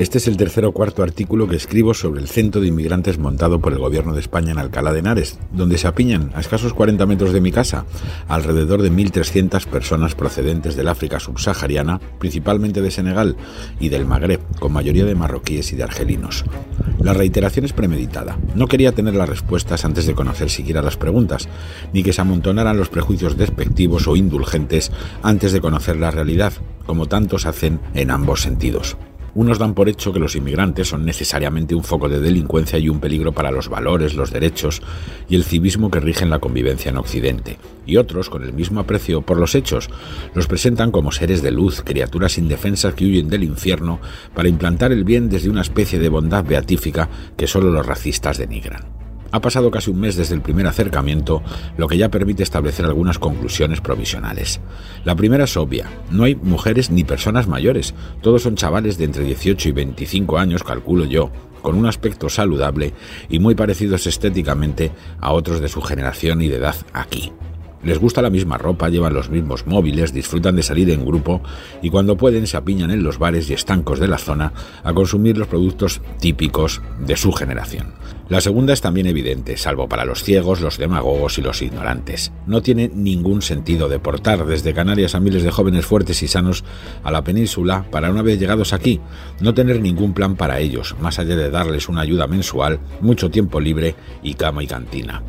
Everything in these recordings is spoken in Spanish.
Este es el tercer o cuarto artículo que escribo sobre el centro de inmigrantes montado por el gobierno de España en Alcalá de Henares, donde se apiñan a escasos 40 metros de mi casa alrededor de 1.300 personas procedentes del África subsahariana, principalmente de Senegal y del Magreb, con mayoría de marroquíes y de argelinos. La reiteración es premeditada. No quería tener las respuestas antes de conocer siquiera las preguntas, ni que se amontonaran los prejuicios despectivos o indulgentes antes de conocer la realidad, como tantos hacen en ambos sentidos. Unos dan por hecho que los inmigrantes son necesariamente un foco de delincuencia y un peligro para los valores, los derechos y el civismo que rigen la convivencia en Occidente, y otros, con el mismo aprecio por los hechos, los presentan como seres de luz, criaturas indefensas que huyen del infierno para implantar el bien desde una especie de bondad beatífica que solo los racistas denigran. Ha pasado casi un mes desde el primer acercamiento, lo que ya permite establecer algunas conclusiones provisionales. La primera es obvia, no hay mujeres ni personas mayores, todos son chavales de entre 18 y 25 años, calculo yo, con un aspecto saludable y muy parecidos estéticamente a otros de su generación y de edad aquí. Les gusta la misma ropa, llevan los mismos móviles, disfrutan de salir en grupo y cuando pueden se apiñan en los bares y estancos de la zona a consumir los productos típicos de su generación. La segunda es también evidente, salvo para los ciegos, los demagogos y los ignorantes. No tiene ningún sentido deportar desde Canarias a miles de jóvenes fuertes y sanos a la península para una vez llegados aquí, no tener ningún plan para ellos, más allá de darles una ayuda mensual, mucho tiempo libre y cama y cantina.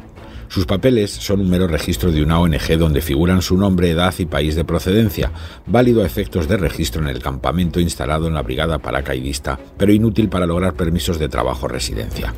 Sus papeles son un mero registro de una ONG donde figuran su nombre, edad y país de procedencia, válido a efectos de registro en el campamento instalado en la brigada paracaidista, pero inútil para lograr permisos de trabajo o residencia.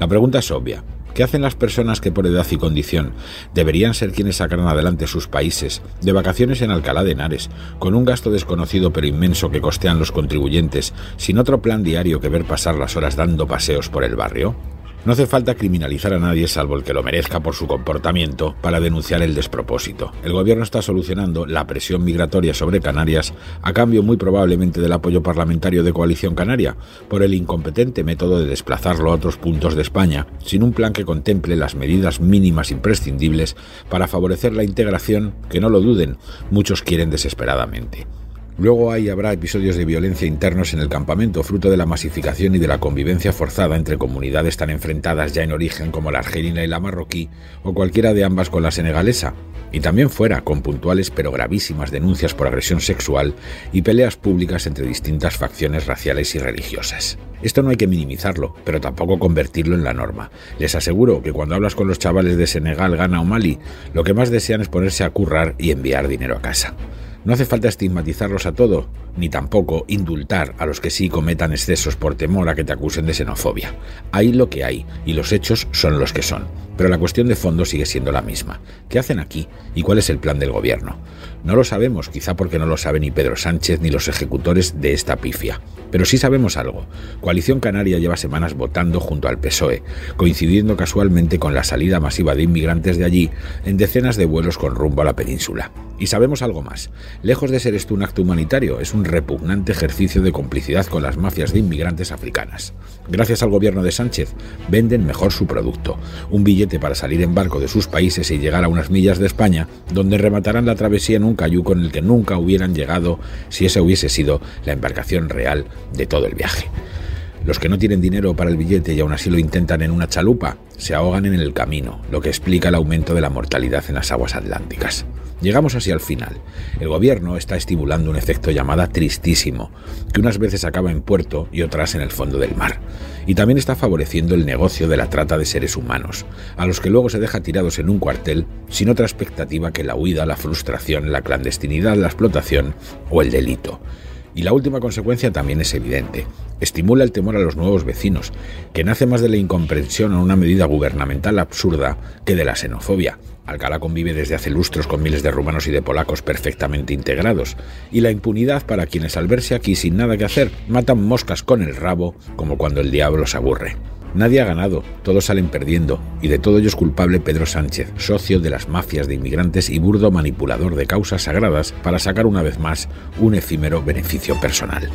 La pregunta es obvia. ¿Qué hacen las personas que por edad y condición deberían ser quienes sacaran adelante sus países, de vacaciones en Alcalá de Henares, con un gasto desconocido pero inmenso que costean los contribuyentes, sin otro plan diario que ver pasar las horas dando paseos por el barrio? No hace falta criminalizar a nadie salvo el que lo merezca por su comportamiento para denunciar el despropósito. El gobierno está solucionando la presión migratoria sobre Canarias a cambio muy probablemente del apoyo parlamentario de Coalición Canaria por el incompetente método de desplazarlo a otros puntos de España sin un plan que contemple las medidas mínimas imprescindibles para favorecer la integración que no lo duden, muchos quieren desesperadamente. Luego hay habrá episodios de violencia internos en el campamento, fruto de la masificación y de la convivencia forzada entre comunidades tan enfrentadas ya en origen como la argelina y la marroquí, o cualquiera de ambas con la senegalesa, y también fuera, con puntuales pero gravísimas denuncias por agresión sexual y peleas públicas entre distintas facciones raciales y religiosas. Esto no hay que minimizarlo, pero tampoco convertirlo en la norma. Les aseguro que cuando hablas con los chavales de Senegal, Ghana o Mali, lo que más desean es ponerse a currar y enviar dinero a casa. No hace falta estigmatizarlos a todo, ni tampoco indultar a los que sí cometan excesos por temor a que te acusen de xenofobia. Hay lo que hay, y los hechos son los que son. Pero la cuestión de fondo sigue siendo la misma. ¿Qué hacen aquí y cuál es el plan del gobierno? No lo sabemos, quizá porque no lo sabe ni Pedro Sánchez ni los ejecutores de esta pifia. Pero sí sabemos algo. Coalición Canaria lleva semanas votando junto al PSOE, coincidiendo casualmente con la salida masiva de inmigrantes de allí en decenas de vuelos con rumbo a la península. Y sabemos algo más. Lejos de ser esto un acto humanitario, es un repugnante ejercicio de complicidad con las mafias de inmigrantes africanas. Gracias al gobierno de Sánchez, venden mejor su producto. Un billete para salir en barco de sus países y llegar a unas millas de España, donde rematarán la travesía en un cayuco en el que nunca hubieran llegado si esa hubiese sido la embarcación real de todo el viaje. Los que no tienen dinero para el billete y aún así lo intentan en una chalupa, se ahogan en el camino, lo que explica el aumento de la mortalidad en las aguas atlánticas. Llegamos así al final. El gobierno está estimulando un efecto llamada tristísimo, que unas veces acaba en puerto y otras en el fondo del mar. Y también está favoreciendo el negocio de la trata de seres humanos, a los que luego se deja tirados en un cuartel sin otra expectativa que la huida, la frustración, la clandestinidad, la explotación o el delito. Y la última consecuencia también es evidente. Estimula el temor a los nuevos vecinos, que nace más de la incomprensión a una medida gubernamental absurda que de la xenofobia, Alcalá convive desde hace lustros con miles de rumanos y de polacos perfectamente integrados, y la impunidad para quienes al verse aquí sin nada que hacer matan moscas con el rabo como cuando el diablo se aburre. Nadie ha ganado, todos salen perdiendo, y de todo ello es culpable Pedro Sánchez, socio de las mafias de inmigrantes y burdo manipulador de causas sagradas para sacar una vez más un efímero beneficio personal.